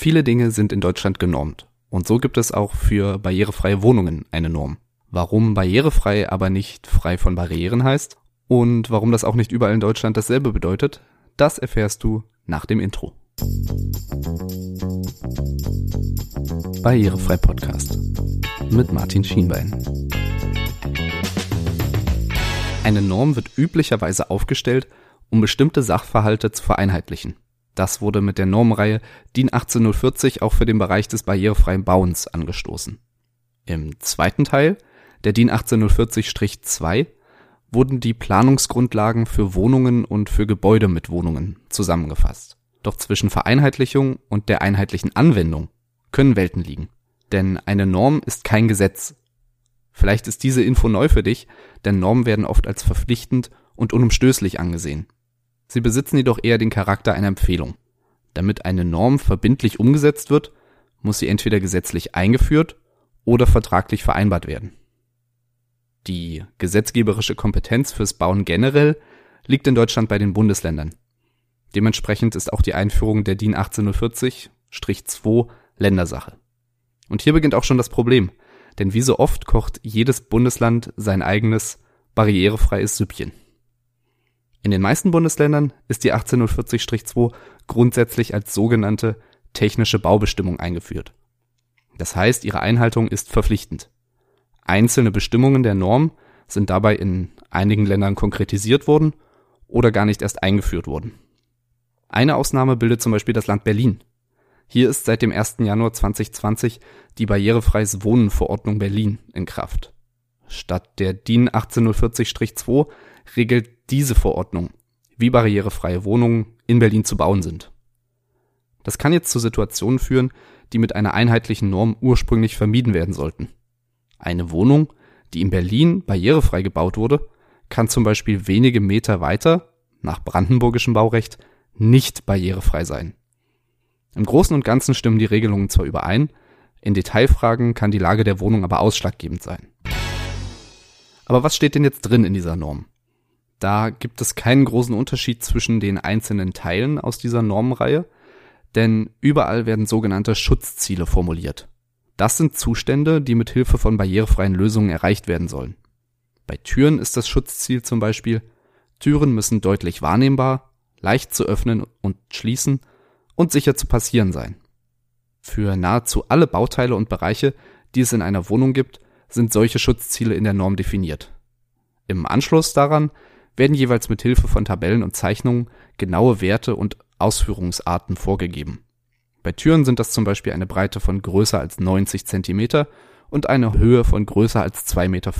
Viele Dinge sind in Deutschland genormt. Und so gibt es auch für barrierefreie Wohnungen eine Norm. Warum barrierefrei aber nicht frei von Barrieren heißt und warum das auch nicht überall in Deutschland dasselbe bedeutet, das erfährst du nach dem Intro. Barrierefrei Podcast mit Martin Schienbein. Eine Norm wird üblicherweise aufgestellt, um bestimmte Sachverhalte zu vereinheitlichen. Das wurde mit der Normreihe DIN 18040 auch für den Bereich des barrierefreien Bauens angestoßen. Im zweiten Teil, der DIN 18040-2, wurden die Planungsgrundlagen für Wohnungen und für Gebäude mit Wohnungen zusammengefasst. Doch zwischen Vereinheitlichung und der einheitlichen Anwendung können Welten liegen. Denn eine Norm ist kein Gesetz. Vielleicht ist diese Info neu für dich, denn Normen werden oft als verpflichtend und unumstößlich angesehen. Sie besitzen jedoch eher den Charakter einer Empfehlung. Damit eine Norm verbindlich umgesetzt wird, muss sie entweder gesetzlich eingeführt oder vertraglich vereinbart werden. Die gesetzgeberische Kompetenz fürs Bauen generell liegt in Deutschland bei den Bundesländern. Dementsprechend ist auch die Einführung der DIN 1840-2 Ländersache. Und hier beginnt auch schon das Problem, denn wie so oft kocht jedes Bundesland sein eigenes barrierefreies Süppchen. In den meisten Bundesländern ist die 1840-2 grundsätzlich als sogenannte technische Baubestimmung eingeführt. Das heißt, ihre Einhaltung ist verpflichtend. Einzelne Bestimmungen der Norm sind dabei in einigen Ländern konkretisiert worden oder gar nicht erst eingeführt worden. Eine Ausnahme bildet zum Beispiel das Land Berlin. Hier ist seit dem 1. Januar 2020 die barrierefreies Wohnen Verordnung Berlin in Kraft. Statt der DIN 1840-2 regelt diese Verordnung, wie barrierefreie Wohnungen in Berlin zu bauen sind. Das kann jetzt zu Situationen führen, die mit einer einheitlichen Norm ursprünglich vermieden werden sollten. Eine Wohnung, die in Berlin barrierefrei gebaut wurde, kann zum Beispiel wenige Meter weiter, nach brandenburgischem Baurecht, nicht barrierefrei sein. Im Großen und Ganzen stimmen die Regelungen zwar überein, in Detailfragen kann die Lage der Wohnung aber ausschlaggebend sein. Aber was steht denn jetzt drin in dieser Norm? Da gibt es keinen großen Unterschied zwischen den einzelnen Teilen aus dieser Normenreihe, denn überall werden sogenannte Schutzziele formuliert. Das sind Zustände, die mit Hilfe von barrierefreien Lösungen erreicht werden sollen. Bei Türen ist das Schutzziel zum Beispiel, Türen müssen deutlich wahrnehmbar, leicht zu öffnen und schließen und sicher zu passieren sein. Für nahezu alle Bauteile und Bereiche, die es in einer Wohnung gibt, sind solche Schutzziele in der Norm definiert. Im Anschluss daran werden jeweils mit Hilfe von Tabellen und Zeichnungen genaue Werte und Ausführungsarten vorgegeben. Bei Türen sind das zum Beispiel eine Breite von größer als 90 cm und eine Höhe von größer als 2,5 Meter.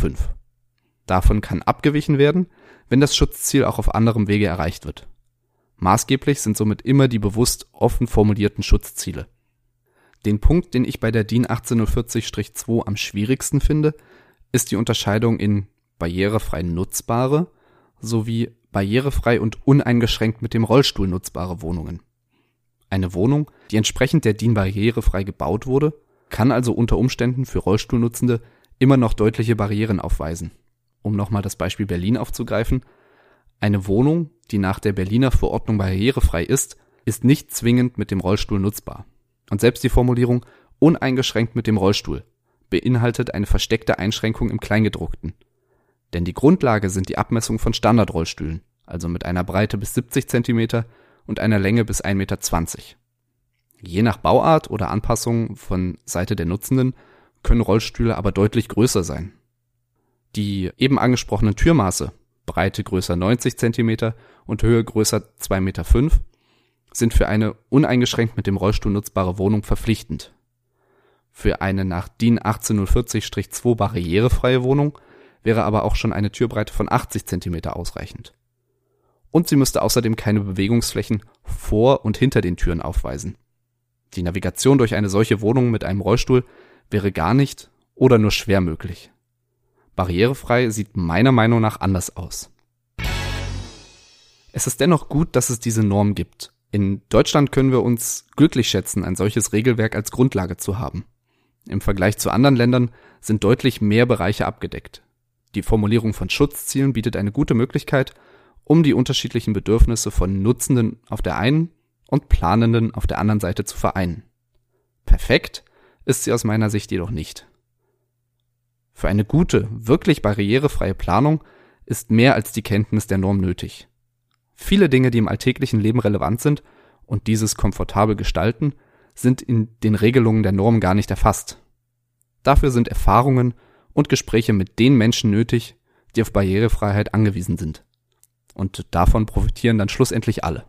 Davon kann abgewichen werden, wenn das Schutzziel auch auf anderem Wege erreicht wird. Maßgeblich sind somit immer die bewusst offen formulierten Schutzziele. Den Punkt, den ich bei der DIN 1840-2 am schwierigsten finde, ist die Unterscheidung in barrierefrei nutzbare sowie barrierefrei und uneingeschränkt mit dem Rollstuhl nutzbare Wohnungen. Eine Wohnung, die entsprechend der DIN barrierefrei gebaut wurde, kann also unter Umständen für Rollstuhlnutzende immer noch deutliche Barrieren aufweisen. Um nochmal das Beispiel Berlin aufzugreifen, eine Wohnung, die nach der Berliner Verordnung barrierefrei ist, ist nicht zwingend mit dem Rollstuhl nutzbar. Und selbst die Formulierung uneingeschränkt mit dem Rollstuhl beinhaltet eine versteckte Einschränkung im Kleingedruckten – denn die Grundlage sind die Abmessungen von Standardrollstühlen, also mit einer Breite bis 70 cm und einer Länge bis 1,20 Meter. Je nach Bauart oder Anpassung von Seite der Nutzenden können Rollstühle aber deutlich größer sein. Die eben angesprochenen Türmaße, Breite größer 90 cm und Höhe größer 2,5 Meter, sind für eine uneingeschränkt mit dem Rollstuhl nutzbare Wohnung verpflichtend. Für eine nach DIN 1840-2 barrierefreie Wohnung wäre aber auch schon eine Türbreite von 80 Zentimeter ausreichend. Und sie müsste außerdem keine Bewegungsflächen vor und hinter den Türen aufweisen. Die Navigation durch eine solche Wohnung mit einem Rollstuhl wäre gar nicht oder nur schwer möglich. Barrierefrei sieht meiner Meinung nach anders aus. Es ist dennoch gut, dass es diese Norm gibt. In Deutschland können wir uns glücklich schätzen, ein solches Regelwerk als Grundlage zu haben. Im Vergleich zu anderen Ländern sind deutlich mehr Bereiche abgedeckt. Die Formulierung von Schutzzielen bietet eine gute Möglichkeit, um die unterschiedlichen Bedürfnisse von Nutzenden auf der einen und Planenden auf der anderen Seite zu vereinen. Perfekt ist sie aus meiner Sicht jedoch nicht. Für eine gute, wirklich barrierefreie Planung ist mehr als die Kenntnis der Norm nötig. Viele Dinge, die im alltäglichen Leben relevant sind und dieses komfortabel gestalten, sind in den Regelungen der Norm gar nicht erfasst. Dafür sind Erfahrungen und Gespräche mit den Menschen nötig, die auf Barrierefreiheit angewiesen sind. Und davon profitieren dann schlussendlich alle.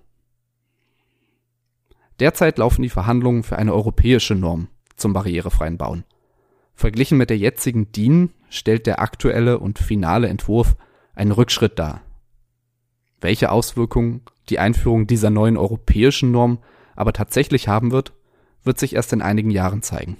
Derzeit laufen die Verhandlungen für eine europäische Norm zum barrierefreien Bauen. Verglichen mit der jetzigen DIN stellt der aktuelle und finale Entwurf einen Rückschritt dar. Welche Auswirkungen die Einführung dieser neuen europäischen Norm aber tatsächlich haben wird, wird sich erst in einigen Jahren zeigen.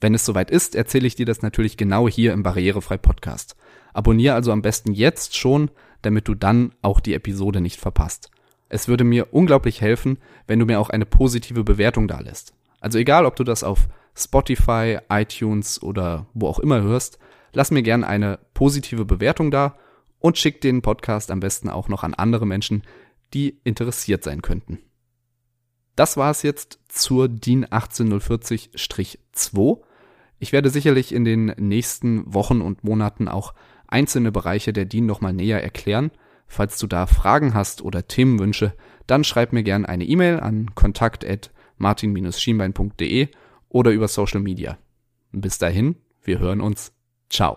Wenn es soweit ist, erzähle ich dir das natürlich genau hier im Barrierefrei Podcast. Abonniere also am besten jetzt schon, damit du dann auch die Episode nicht verpasst. Es würde mir unglaublich helfen, wenn du mir auch eine positive Bewertung da lässt. Also egal, ob du das auf Spotify, iTunes oder wo auch immer hörst, lass mir gerne eine positive Bewertung da und schick den Podcast am besten auch noch an andere Menschen, die interessiert sein könnten. Das war es jetzt zur DIN 18040-2. Ich werde sicherlich in den nächsten Wochen und Monaten auch einzelne Bereiche der DIN nochmal näher erklären. Falls du da Fragen hast oder Themenwünsche, dann schreib mir gerne eine E-Mail an kontakt@martin-schienbein.de oder über Social Media. Bis dahin, wir hören uns. Ciao.